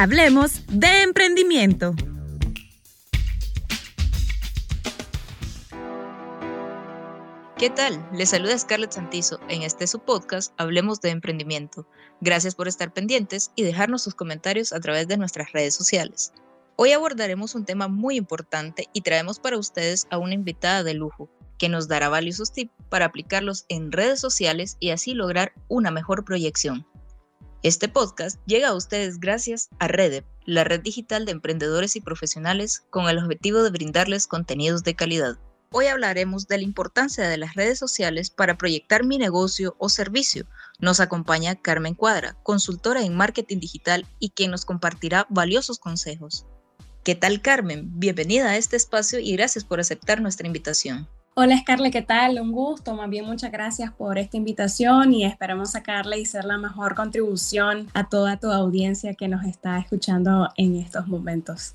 Hablemos de emprendimiento. ¿Qué tal? Les saluda Scarlett Santizo en este su podcast Hablemos de Emprendimiento. Gracias por estar pendientes y dejarnos sus comentarios a través de nuestras redes sociales. Hoy abordaremos un tema muy importante y traemos para ustedes a una invitada de lujo que nos dará valiosos tips para aplicarlos en redes sociales y así lograr una mejor proyección. Este podcast llega a ustedes gracias a Redep, la red digital de emprendedores y profesionales con el objetivo de brindarles contenidos de calidad. Hoy hablaremos de la importancia de las redes sociales para proyectar mi negocio o servicio. Nos acompaña Carmen Cuadra, consultora en marketing digital y quien nos compartirá valiosos consejos. ¿Qué tal Carmen? Bienvenida a este espacio y gracias por aceptar nuestra invitación. Hola Scarlett, ¿qué tal? Un gusto, más bien muchas gracias por esta invitación y esperamos sacarle y ser la mejor contribución a toda tu audiencia que nos está escuchando en estos momentos.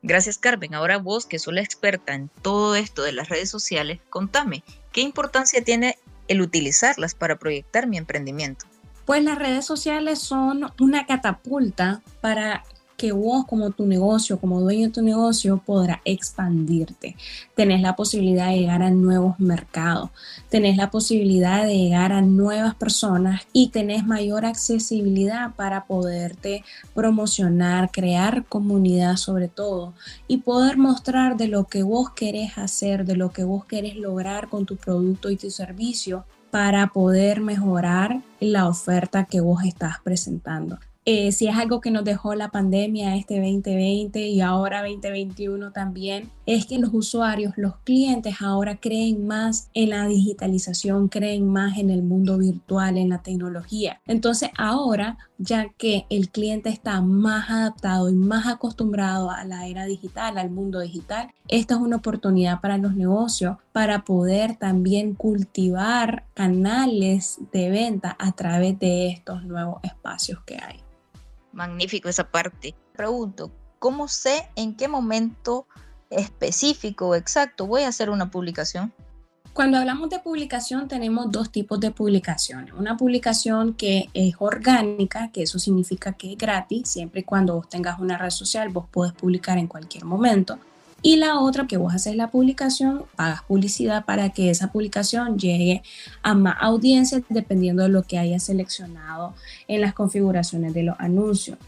Gracias Carmen, ahora vos que sos la experta en todo esto de las redes sociales, contame, ¿qué importancia tiene el utilizarlas para proyectar mi emprendimiento? Pues las redes sociales son una catapulta para que vos como tu negocio, como dueño de tu negocio, podrá expandirte. Tenés la posibilidad de llegar a nuevos mercados, tenés la posibilidad de llegar a nuevas personas y tenés mayor accesibilidad para poderte promocionar, crear comunidad sobre todo y poder mostrar de lo que vos querés hacer, de lo que vos querés lograr con tu producto y tu servicio para poder mejorar la oferta que vos estás presentando. Eh, si es algo que nos dejó la pandemia este 2020 y ahora 2021 también, es que los usuarios, los clientes ahora creen más en la digitalización, creen más en el mundo virtual, en la tecnología. Entonces ahora, ya que el cliente está más adaptado y más acostumbrado a la era digital, al mundo digital, esta es una oportunidad para los negocios para poder también cultivar canales de venta a través de estos nuevos espacios que hay. Magnífico esa parte. Pregunto, ¿cómo sé en qué momento específico o exacto voy a hacer una publicación? Cuando hablamos de publicación tenemos dos tipos de publicaciones. Una publicación que es orgánica, que eso significa que es gratis, siempre y cuando vos tengas una red social, vos podés publicar en cualquier momento. Y la otra, que vos haces la publicación, pagas publicidad para que esa publicación llegue a más audiencias dependiendo de lo que hayas seleccionado en las configuraciones de los anuncios.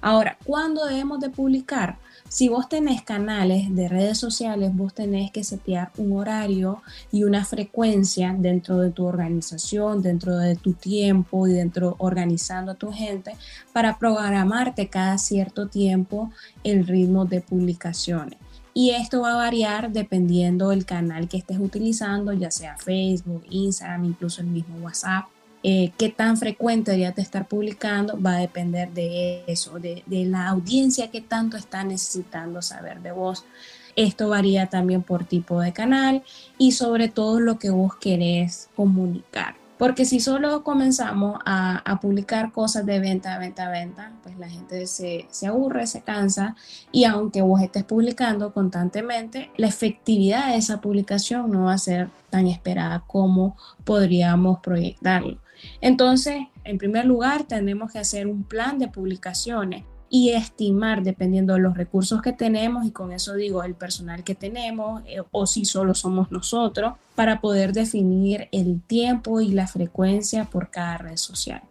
Ahora, ¿cuándo debemos de publicar? Si vos tenés canales de redes sociales, vos tenés que setear un horario y una frecuencia dentro de tu organización, dentro de tu tiempo y dentro organizando a tu gente para programarte cada cierto tiempo el ritmo de publicaciones y esto va a variar dependiendo del canal que estés utilizando, ya sea Facebook, Instagram, incluso el mismo WhatsApp. Eh, qué tan frecuente deberías de estar publicando va a depender de eso, de, de la audiencia que tanto está necesitando saber de vos. Esto varía también por tipo de canal y sobre todo lo que vos querés comunicar. Porque si solo comenzamos a, publicar cosas de venta, venta, venta, pues la gente se, se, aburre, se cansa y aunque vos estés publicando constantemente, la efectividad de esa publicación no va a ser tan esperada como podríamos proyectarlo. Entonces, en primer lugar, tenemos que hacer un plan de publicaciones y estimar dependiendo de los recursos que tenemos y con eso digo el personal que tenemos eh, o si solo somos nosotros para poder definir el tiempo y la frecuencia por cada red social.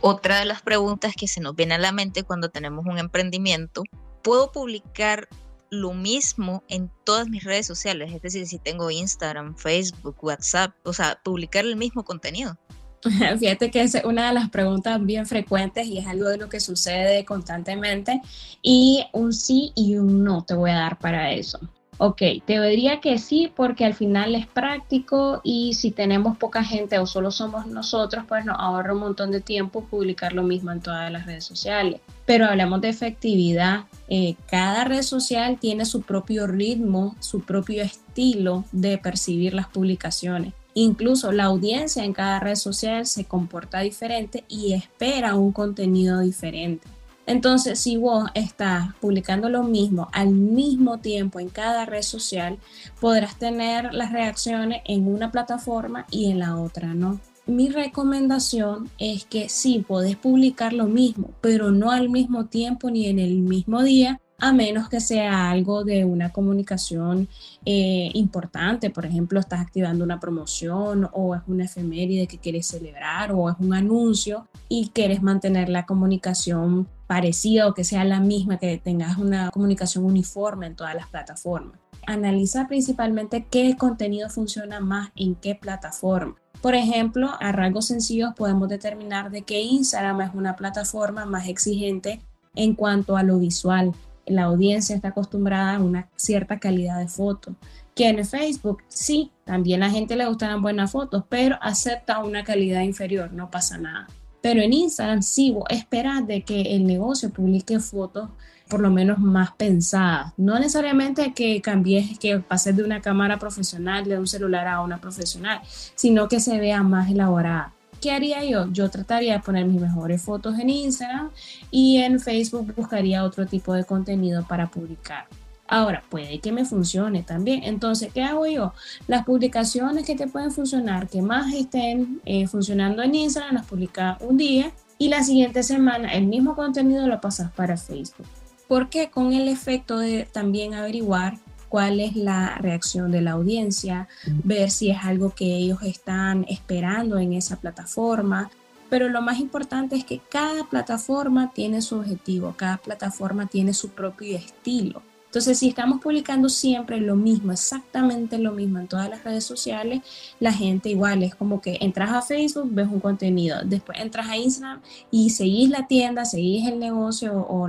Otra de las preguntas que se nos viene a la mente cuando tenemos un emprendimiento, ¿puedo publicar lo mismo en todas mis redes sociales? Es decir, si tengo Instagram, Facebook, WhatsApp, o sea, publicar el mismo contenido. Fíjate que es una de las preguntas bien frecuentes y es algo de lo que sucede constantemente. Y un sí y un no te voy a dar para eso. Ok, te diría que sí porque al final es práctico y si tenemos poca gente o solo somos nosotros, pues nos ahorra un montón de tiempo publicar lo mismo en todas las redes sociales. Pero hablamos de efectividad. Eh, cada red social tiene su propio ritmo, su propio estilo de percibir las publicaciones. Incluso la audiencia en cada red social se comporta diferente y espera un contenido diferente. Entonces, si vos estás publicando lo mismo al mismo tiempo en cada red social, podrás tener las reacciones en una plataforma y en la otra no. mi recomendación es que sí, podés publicar lo mismo, pero no al mismo tiempo ni en el mismo día, a menos que sea algo de una comunicación eh, importante. Por ejemplo, estás activando una promoción o es una efeméride que quieres celebrar o es un anuncio y quieres mantener la comunicación parecida o que sea la misma, que tengas una comunicación uniforme en todas las plataformas. Analiza principalmente qué contenido funciona más en qué plataforma. Por ejemplo, a rasgos sencillos podemos determinar de que Instagram es una plataforma más exigente en cuanto a lo visual la audiencia está acostumbrada a una cierta calidad de foto. Que en Facebook sí, también a la gente le gustan buenas fotos, pero acepta una calidad inferior, no pasa nada. Pero en Instagram sí, vos esperas de que el negocio publique fotos por lo menos más pensadas. No necesariamente que cambies, que pases de una cámara profesional, de un celular a una profesional, sino que se vea más elaborada. ¿Qué haría yo? Yo trataría de poner mis mejores fotos en Instagram y en Facebook buscaría otro tipo de contenido para publicar. Ahora, puede que me funcione también. Entonces, ¿qué hago yo? Las publicaciones que te pueden funcionar, que más estén eh, funcionando en Instagram, las publicas un día y la siguiente semana el mismo contenido lo pasas para Facebook. Porque con el efecto de también averiguar cuál es la reacción de la audiencia, ver si es algo que ellos están esperando en esa plataforma. Pero lo más importante es que cada plataforma tiene su objetivo, cada plataforma tiene su propio estilo. Entonces, si estamos publicando siempre lo mismo, exactamente lo mismo en todas las redes sociales, la gente igual es como que entras a Facebook, ves un contenido, después entras a Instagram y seguís la tienda, seguís el negocio o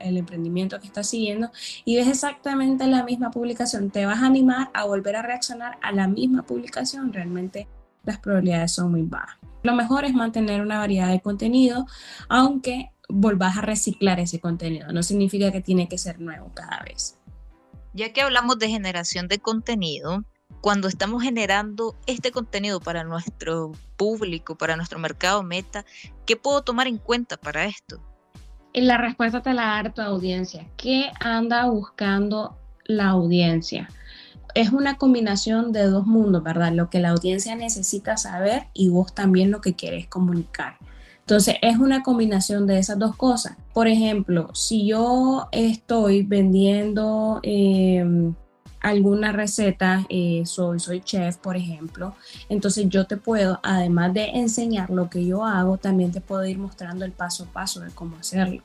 el emprendimiento que estás siguiendo y ves exactamente la misma publicación. Te vas a animar a volver a reaccionar a la misma publicación. Realmente las probabilidades son muy bajas. Lo mejor es mantener una variedad de contenido, aunque volvás a reciclar ese contenido. No significa que tiene que ser nuevo cada vez. Ya que hablamos de generación de contenido, cuando estamos generando este contenido para nuestro público, para nuestro mercado meta, ¿qué puedo tomar en cuenta para esto? La respuesta te la da tu audiencia. ¿Qué anda buscando la audiencia? Es una combinación de dos mundos, ¿verdad? Lo que la audiencia necesita saber y vos también lo que quieres comunicar. Entonces es una combinación de esas dos cosas. Por ejemplo, si yo estoy vendiendo em, alguna receta, eh, soy, soy chef, por ejemplo, entonces yo te puedo, además de enseñar lo que yo hago, también te puedo ir mostrando el paso a paso de cómo hacerlo.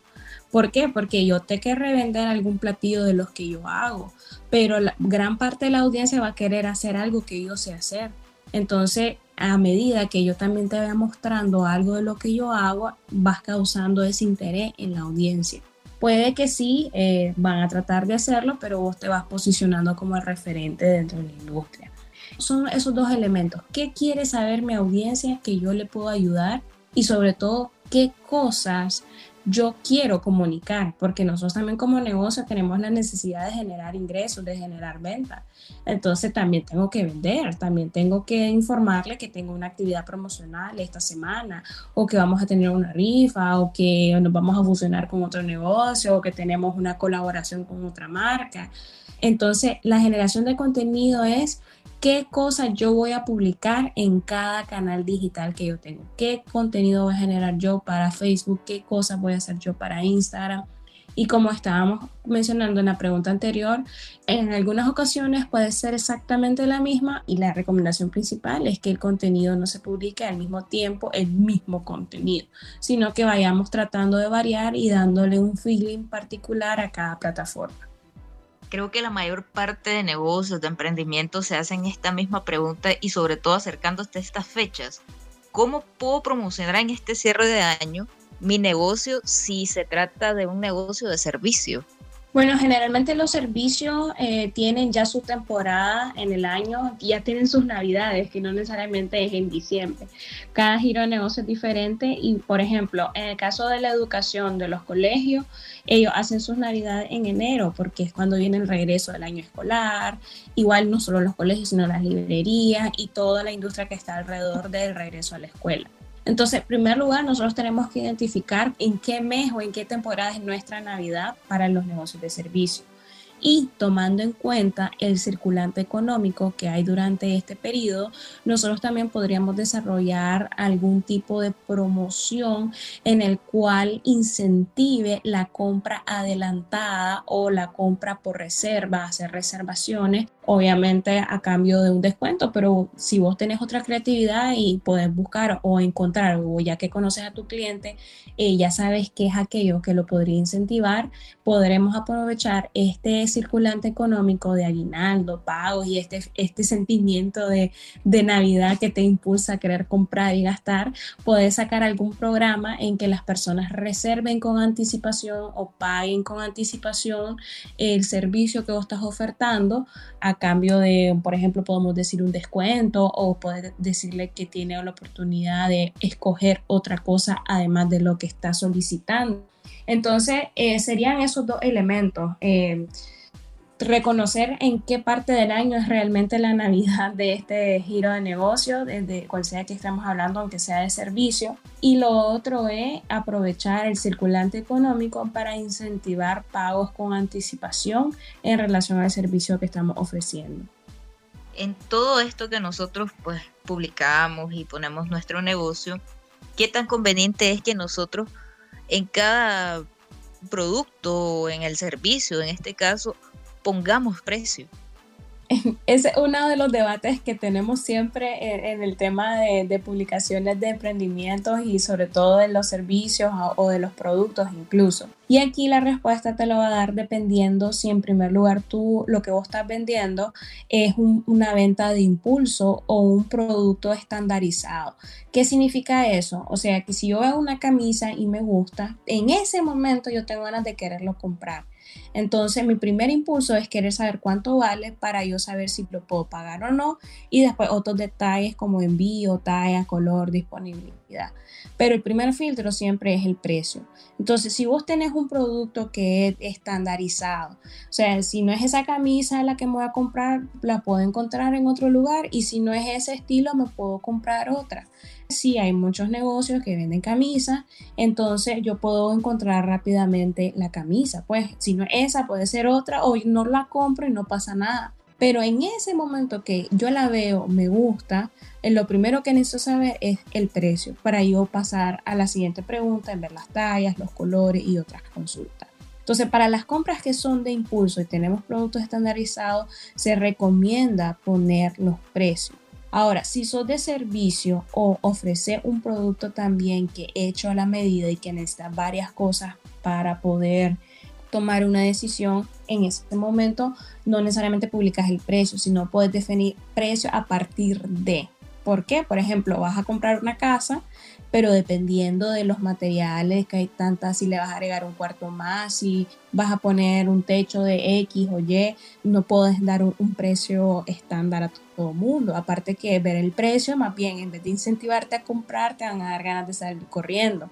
¿Por qué? Porque yo te que revender algún platillo de los que yo hago, pero la gran parte de la audiencia va a querer hacer algo que yo sé hacer. Entonces, a medida que yo también te vaya mostrando algo de lo que yo hago, vas causando ese interés en la audiencia. Puede que sí, eh, van a tratar de hacerlo, pero vos te vas posicionando como el referente dentro de la industria. Son esos dos elementos. ¿Qué quiere saber mi audiencia que yo le puedo ayudar? Y sobre todo, ¿qué cosas yo quiero comunicar, porque nosotros también como negocio tenemos la necesidad de generar ingresos, de generar ventas. Entonces también tengo que vender, también tengo que informarle que tengo una actividad promocional esta semana, o que vamos a tener una rifa, o que nos vamos a fusionar con otro negocio, o que tenemos una colaboración con otra marca. Entonces la generación de contenido es qué cosas yo voy a publicar en cada canal digital que yo tengo, qué contenido voy a generar yo para Facebook, qué cosas voy a hacer yo para Instagram. Y como estábamos mencionando en la pregunta anterior, en algunas ocasiones puede ser exactamente la misma y la recomendación principal es que el contenido no se publique al mismo tiempo, el mismo contenido, sino que vayamos tratando de variar y dándole un feeling particular a cada plataforma. Creo que la mayor parte de negocios, de emprendimientos se hacen esta misma pregunta y sobre todo acercándose a estas fechas. ¿Cómo puedo promocionar en este cierre de año mi negocio si se trata de un negocio de servicio? Bueno, generalmente los servicios eh, tienen ya su temporada en el año, ya tienen sus navidades, que no necesariamente es en diciembre. Cada giro de negocio es diferente y, por ejemplo, en el caso de la educación de los colegios, ellos hacen sus navidades en enero porque es cuando viene el regreso del año escolar. Igual no solo los colegios, sino las librerías y toda la industria que está alrededor del regreso a la escuela. Entonces, en primer lugar, nosotros tenemos que identificar en qué mes o en qué temporada es nuestra Navidad para los negocios de servicio. Y tomando en cuenta el circulante económico que hay durante este periodo, nosotros también podríamos desarrollar algún tipo de promoción en el cual incentive la compra adelantada o la compra por reserva, hacer reservaciones obviamente a cambio de un descuento, pero si vos tenés otra creatividad y podés buscar o encontrar, o ya que conoces a tu cliente, y ya sabes qué es aquello que lo podría incentivar, podremos aprovechar este circulante económico de aguinaldo, pagos y este, este sentimiento de, de Navidad que te impulsa a querer comprar y gastar, podés sacar algún programa en que las personas reserven con anticipación o paguen con anticipación el servicio que vos estás ofertando a cambio de, por ejemplo, podemos decir un descuento o poder decirle que tiene la oportunidad de escoger otra cosa además de lo que está solicitando. Entonces, eh, serían esos dos elementos. Eh, reconocer en qué parte del año es realmente la Navidad de este giro de negocio, desde cual sea que estemos hablando, aunque sea de servicio. Y lo otro es aprovechar el circulante económico para incentivar pagos con anticipación en relación al servicio que estamos ofreciendo. En todo esto que nosotros pues publicamos y ponemos nuestro negocio, ¿qué tan conveniente es que nosotros en cada producto, en el servicio, en este caso, pongamos precio. Es uno de los debates que tenemos siempre en, el tema de, publicaciones de emprendimientos y sobre todo de los servicios o, de los productos incluso. Y aquí la respuesta te lo va a dar dependiendo si en primer lugar tú lo que vos estás vendiendo es una venta de impulso o un producto estandarizado. ¿Qué significa eso? O sea que si yo veo una camisa y me gusta, en ese momento yo tengo ganas de quererlo comprar entonces, mi primer impulso es querer saber cuánto vale para yo saber si lo puedo pagar o no. Y después otros detalles como envío, talla, color, disponibilidad. Pero el primer filtro siempre es el precio. Entonces, si vos tenés un producto que es estandarizado, o sea, si no es esa camisa la que me voy a comprar, la puedo encontrar en otro lugar. Y si no es ese estilo, me puedo comprar otra si hay muchos negocios que venden camisas, entonces yo puedo encontrar rápidamente la camisa. Pues si no es esa, puede ser otra o no la compro y no pasa nada. Pero en ese momento que yo la veo, me gusta, eh, lo primero que necesito saber es el precio para yo pasar a la siguiente pregunta en ver las tallas, los colores y otras consultas. Entonces, para las compras que son de impulso y tenemos productos estandarizados, se recomienda poner los precios. Ahora, si sos de servicio o ofrece un producto también que he hecho a la medida y que necesita varias cosas para poder tomar una decisión, en ese momento no necesariamente publicas el precio, sino puedes definir precio a partir de. ¿Por qué? Por ejemplo, vas a comprar una casa, pero dependiendo de los materiales que hay tantas, si le vas a agregar un cuarto más, si vas a poner un techo de X o Y, no puedes dar un, precio estándar a todo mundo. Aparte que ver el precio, más bien en vez de incentivarte a comprar, te van a dar ganas de salir corriendo.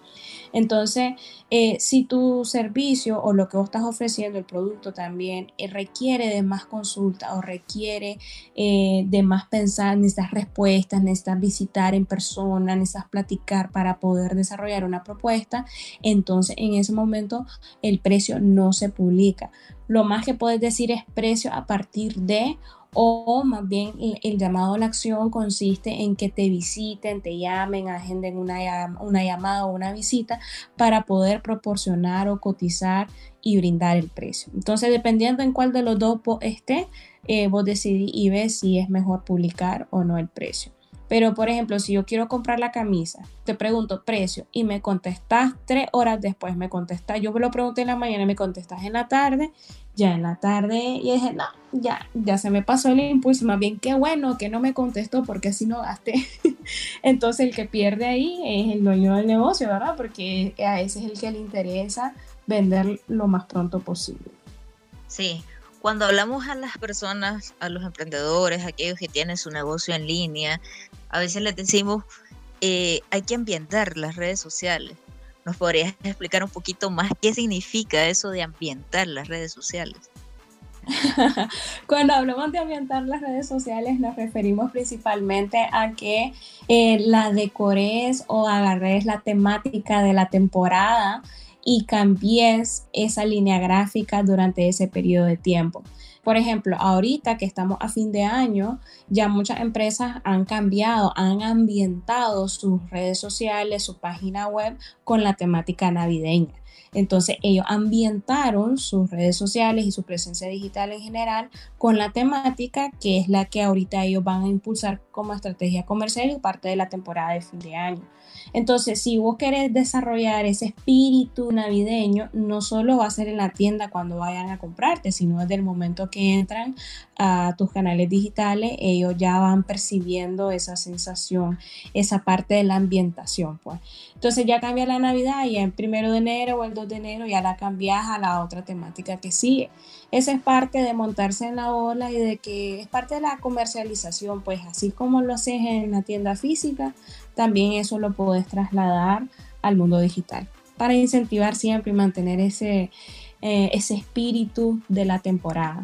Entonces, eh, si tu servicio o lo que vos estás ofreciendo, el producto también, eh, requiere de más consulta o requiere eh, de más pensar, necesitas respuestas, necesitas visitar en persona, necesitas platicar para poder desarrollar una propuesta, entonces en ese momento el precio no se publica. Lo más que puedes decir es precio a partir de o más bien el, llamado a la acción consiste en que te visiten, te llamen, agenden una, una llamada o una visita para poder proporcionar o cotizar y brindar el precio. Entonces, dependiendo en cuál de los dos esté, eh, vos decidís y ves si es mejor publicar o no el precio. Pero, por ejemplo, si yo quiero comprar la camisa, te pregunto precio y me contestas tres horas después, me contestas, yo me lo pregunté en la mañana y me contestas en la tarde, ya en la tarde y dije, no, ya, ya se me pasó el impulso, más bien qué bueno que no me contestó porque así no gasté. Entonces el que pierde ahí es el dueño del negocio, ¿verdad? Porque a ese es el que le interesa vender lo más pronto posible. Sí, cuando hablamos a las personas, a los emprendedores, a aquellos que tienen su negocio en línea, a veces les decimos, eh, hay que ambientar las redes sociales. ¿Nos podrías explicar un poquito más qué significa eso de ambientar las redes sociales? Cuando hablamos de ambientar las redes sociales nos referimos principalmente a que eh, la decores o agarres la temática de la temporada y cambies esa línea gráfica durante ese periodo de tiempo. Por ejemplo, ahorita que estamos a fin de año, ya muchas empresas han cambiado, han ambientado sus redes sociales, su página web con la temática navideña. Entonces ellos ambientaron sus redes sociales y su presencia digital en general con la temática que es la que ahorita ellos van a impulsar como estrategia comercial y parte de la temporada de fin de año. Entonces, si vos querés desarrollar ese espíritu navideño, no solo va a ser en la tienda cuando vayan a comprarte, sino desde el momento que entran a tus canales digitales, ellos ya van percibiendo esa sensación, esa parte de la ambientación, pues. Entonces ya cambia la Navidad y el primero de enero o el 2 de enero ya la cambias a la otra temática que sigue. Esa es parte de montarse en la ola y de que es parte de la comercialización, pues así como lo haces en la tienda física, también eso lo puedes trasladar al mundo digital para incentivar siempre y mantener ese, eh, ese espíritu de la temporada.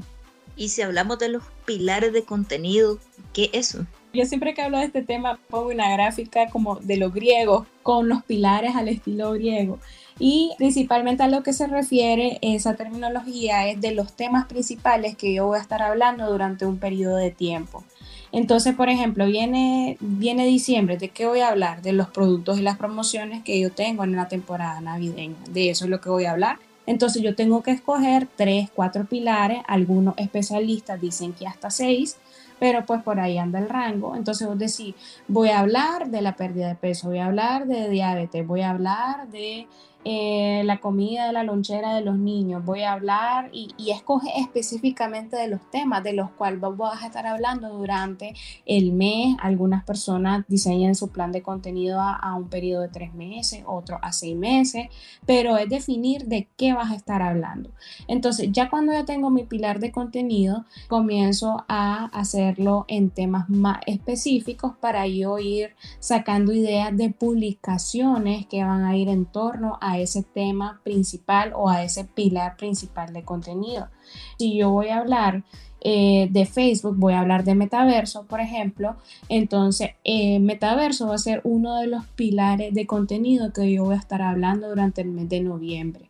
Y si hablamos de los pilares de contenido, ¿qué es eso? Yo siempre que hablo de este tema pongo una gráfica como de los griegos, con los pilares al estilo griego. Y principalmente a lo que se refiere esa terminología es de los temas principales que yo voy a estar hablando durante un periodo de tiempo. Entonces, por ejemplo, viene, viene diciembre, ¿de qué voy a hablar? De los productos y las promociones que yo tengo en la temporada navideña. De eso es lo que voy a hablar. Entonces yo tengo que escoger tres, cuatro pilares. Algunos especialistas dicen que hasta seis, pero pues por ahí anda el rango. Entonces vos decís, voy a hablar de la pérdida de peso, voy a hablar de diabetes, voy a hablar de eh, la comida de la lonchera de los niños, voy a hablar y, escoge específicamente de los temas de los cuales vas a estar hablando durante el mes. Algunas personas diseñan su plan de contenido a, un periodo de tres meses, otros a seis meses, pero es definir de qué vas a estar hablando. Entonces, ya cuando ya tengo mi pilar de contenido, comienzo a hacerlo en temas más específicos para yo ir sacando ideas de publicaciones que van a ir en torno a ese tema principal o a ese pilar principal de contenido. Si yo voy a hablar eh, de Facebook, voy a hablar de metaverso, por ejemplo, entonces eh, metaverso va a ser uno de los pilares de contenido que yo voy a estar hablando durante el mes de noviembre.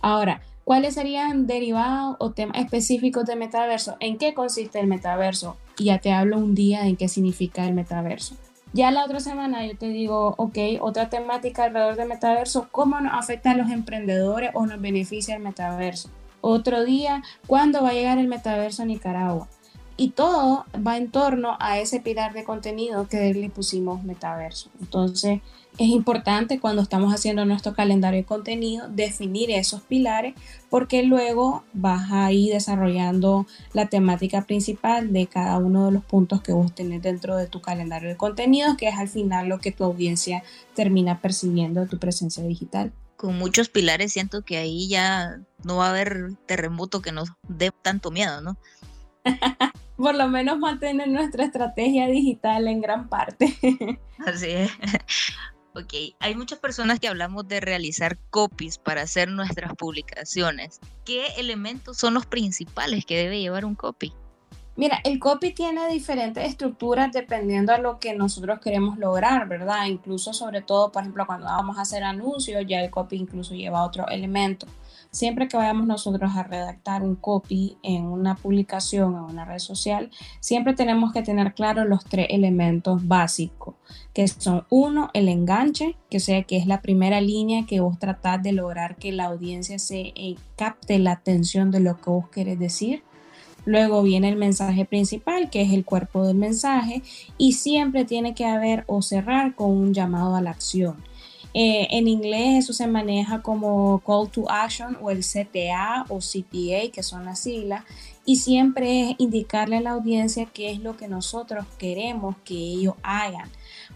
Ahora, ¿cuáles serían derivados o temas específicos de metaverso? ¿En qué consiste el metaverso? Ya te hablo un día en qué significa el metaverso. Ya la otra semana yo te digo, ok, otra temática alrededor del metaverso, ¿cómo nos afecta a los emprendedores o nos beneficia el metaverso? Otro día, ¿cuándo va a llegar el metaverso a Nicaragua? Y todo va en torno a ese pilar de contenido que le pusimos metaverso. Entonces, es importante cuando estamos haciendo nuestro calendario de contenido definir esos pilares porque luego vas a ir desarrollando la temática principal de cada uno de los puntos que vos tenés dentro de tu calendario de contenidos, que es al final lo que tu audiencia termina percibiendo de tu presencia digital. Con muchos pilares siento que ahí ya no va a haber terremoto que nos dé tanto miedo, ¿no? Por lo menos mantener nuestra estrategia digital en gran parte. Así es. Ok, hay muchas personas que hablamos de realizar copies para hacer nuestras publicaciones. ¿Qué elementos son los principales que debe llevar un copy? Mira, el copy tiene diferentes estructuras dependiendo a lo que nosotros queremos lograr, ¿verdad? Incluso sobre todo, por ejemplo, cuando vamos a hacer anuncios, ya el copy incluso lleva otro elemento siempre que vayamos nosotros a redactar un copy en una publicación o una red social, siempre tenemos que tener claro los tres elementos básicos, que son uno, el enganche, que sea que es la primera línea que vos tratás de lograr que la audiencia se eh, capte la atención de lo que vos querés decir. Luego viene el mensaje principal, que es el cuerpo del mensaje, y siempre tiene que haber o cerrar con un llamado a la acción. Eh, en inglés eso se maneja como Call to Action o el CTA o CTA, que son las siglas, y siempre es indicarle a la audiencia qué es lo que nosotros queremos que ellos hagan.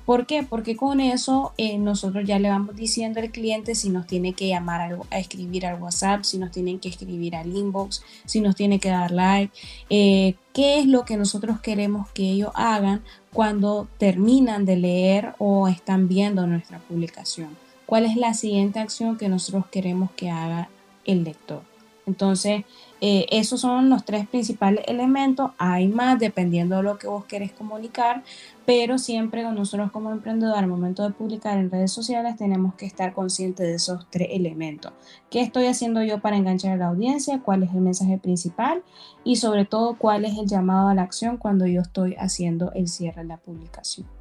¿Por qué? Porque con eso eh, nosotros ya le vamos diciendo al cliente si nos tiene que llamar a, escribir al WhatsApp, si nos tienen que escribir al inbox, si nos tiene que dar like, eh, qué es lo que nosotros queremos que ellos hagan cuando terminan de leer o están viendo nuestra publicación. ¿Cuál es la siguiente acción que nosotros queremos que haga el lector? Entonces, eh, esos son los tres principales elementos. Hay más dependiendo de lo que vos querés comunicar, pero siempre nosotros como emprendedor al momento de publicar en redes sociales tenemos que estar conscientes de esos tres elementos. ¿Qué estoy haciendo yo para enganchar a la audiencia? ¿Cuál es el mensaje principal? Y sobre todo, ¿cuál es el llamado a la acción cuando yo estoy haciendo el cierre de la publicación?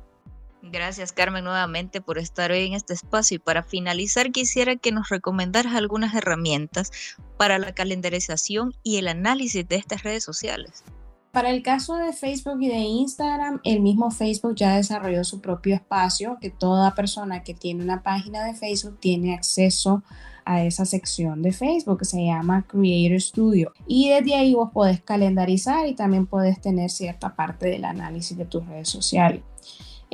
Gracias Carmen nuevamente por estar hoy en este espacio y para finalizar quisiera que nos recomendaras algunas herramientas para la calendarización y el análisis de estas redes sociales. Para el caso de Facebook y de Instagram, el mismo Facebook ya desarrolló su propio espacio, que toda persona que tiene una página de Facebook tiene acceso a esa sección de Facebook que se llama Creator Studio. Y desde ahí vos podés calendarizar y también podés tener cierta parte del análisis de tus redes sociales.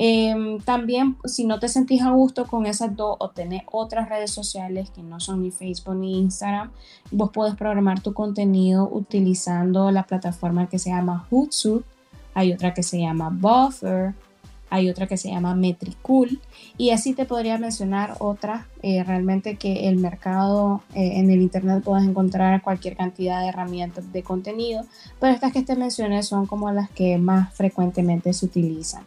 Em, también, si no te sentís a gusto con esas dos o tenés otras redes sociales que no son ni Facebook ni Instagram, vos puedes programar tu contenido utilizando la plataforma que se llama Hootsuite, hay otra que se llama Buffer, hay otra que se llama Metricool. Y así te podría mencionar otras eh, realmente que el mercado eh, en el internet puedes encontrar cualquier cantidad de herramientas de contenido pero estas que te mencioné son como las que más frecuentemente se utilizan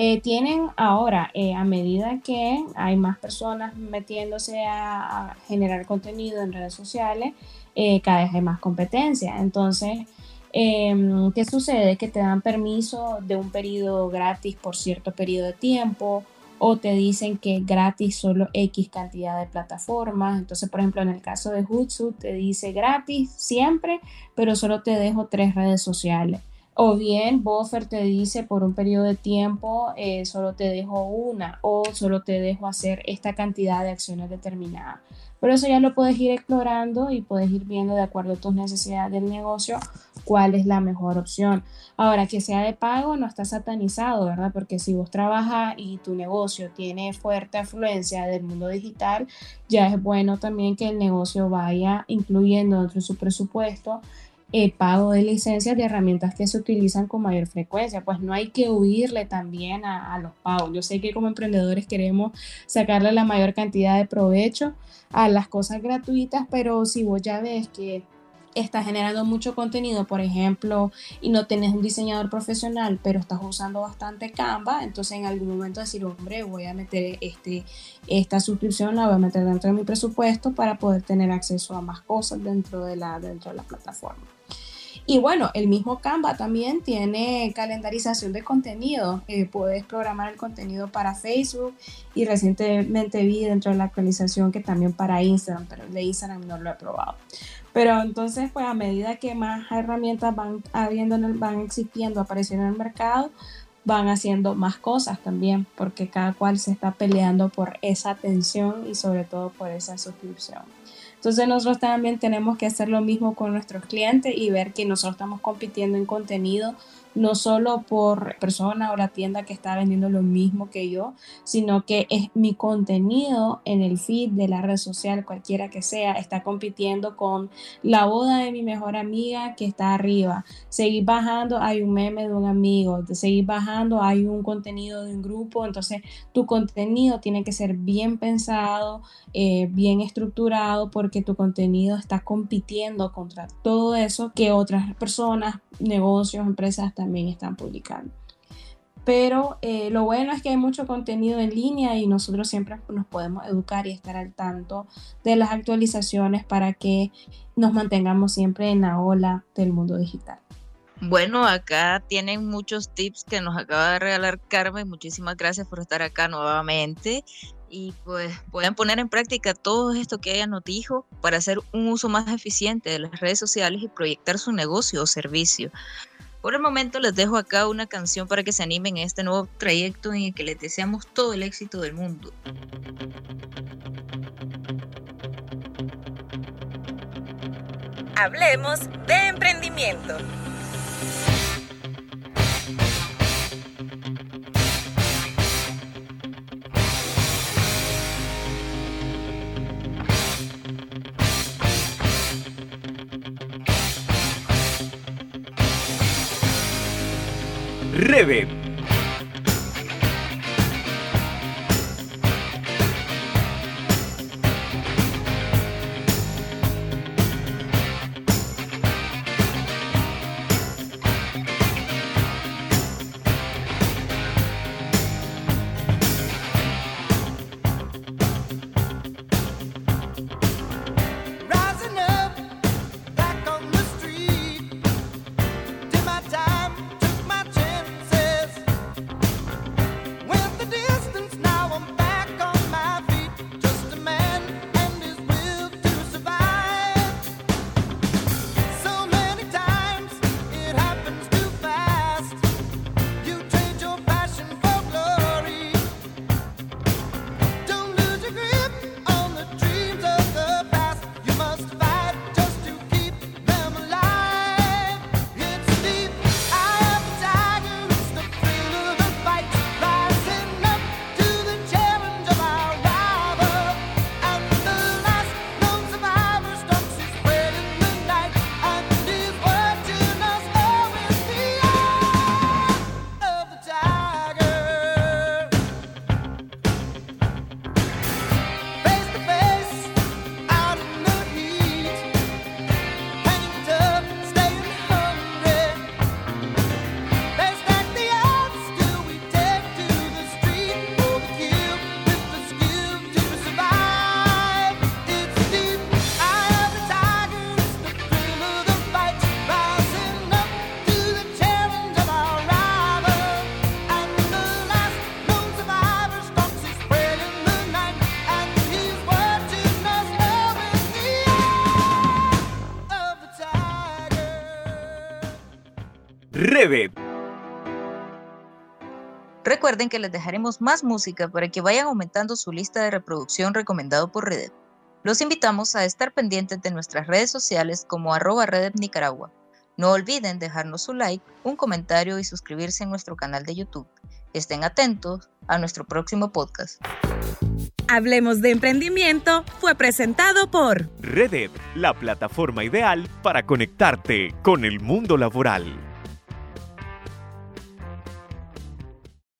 eh, tienen ahora, eh, a medida que hay más personas metiéndose a, generar contenido en redes sociales, eh, cada vez hay más competencia. Entonces, em, ¿qué sucede? Que te dan permiso de un periodo gratis por cierto periodo de tiempo o te dicen que gratis solo X cantidad de plataformas. Entonces, por ejemplo, en el caso de Hootsuite te dice gratis siempre, pero solo te dejo tres redes sociales. O bien Buffer te dice por un periodo de tiempo eh, solo te dejo una o solo te dejo hacer esta cantidad de acciones determinadas. Pero eso ya lo puedes ir explorando y puedes ir viendo de acuerdo a tus necesidades del negocio cuál es la mejor opción. Ahora, que sea de pago no está satanizado, ¿verdad? Porque si vos trabajas y tu negocio tiene fuerte afluencia del mundo digital, ya es bueno también que el negocio vaya incluyendo dentro de su presupuesto el pago de licencias de herramientas que se utilizan con mayor frecuencia, pues no hay que huirle también a, los pagos. Yo sé que como emprendedores queremos sacarle la mayor cantidad de provecho a las cosas gratuitas, pero si vos ya ves que estás generando mucho contenido, por ejemplo, y no tenés un diseñador profesional, pero estás usando bastante Canva, entonces en algún momento decir, hombre, voy a meter este, esta suscripción, la voy a meter dentro de mi presupuesto para poder tener acceso a más cosas dentro de la, dentro de la plataforma. Y bueno, el mismo Canva también tiene calendarización de contenido. Eh, puedes programar el contenido para Facebook y recientemente vi dentro de la actualización que también para Instagram, pero el de Instagram no lo he probado. Pero entonces, pues a medida que más herramientas van habiendo, van existiendo, apareciendo en el mercado, van haciendo más cosas también, porque cada cual se está peleando por esa atención y sobre todo por esa suscripción. Entonces nosotros también tenemos que hacer lo mismo con nuestros clientes y ver que nosotros estamos compitiendo en contenido no solo por persona o la tienda que está vendiendo lo mismo que yo, sino que es mi contenido en el feed de la red social, cualquiera que sea, está compitiendo con la boda de mi mejor amiga que está arriba. Seguir bajando, hay un meme de un amigo, seguir bajando, hay un contenido de un grupo, entonces tu contenido tiene que ser bien pensado, eh, bien estructurado, porque tu contenido está compitiendo contra todo eso que otras personas, negocios, empresas también están publicando. Pero eh, lo bueno es que hay mucho contenido en línea y nosotros siempre nos podemos educar y estar al tanto de las actualizaciones para que nos mantengamos siempre en la ola del mundo digital. Bueno, acá tienen muchos tips que nos acaba de regalar Carmen. Muchísimas gracias por estar acá nuevamente. Y pues pueden poner en práctica todo esto que ella nos dijo para hacer un uso más eficiente de las redes sociales y proyectar su negocio o servicio. Por el momento les dejo acá una canción para que se animen en este nuevo trayecto en el que les deseamos todo el éxito del mundo. Hablemos de emprendimiento. Rebe. Recuerden que les dejaremos más música para que vayan aumentando su lista de reproducción recomendado por Redet. Los invitamos a estar pendientes de nuestras redes sociales como arroba Redet Nicaragua. No olviden dejarnos su like, un comentario y suscribirse a nuestro canal de YouTube. Estén atentos a nuestro próximo podcast. Hablemos de emprendimiento fue presentado por Redet, la plataforma ideal para conectarte con el mundo laboral.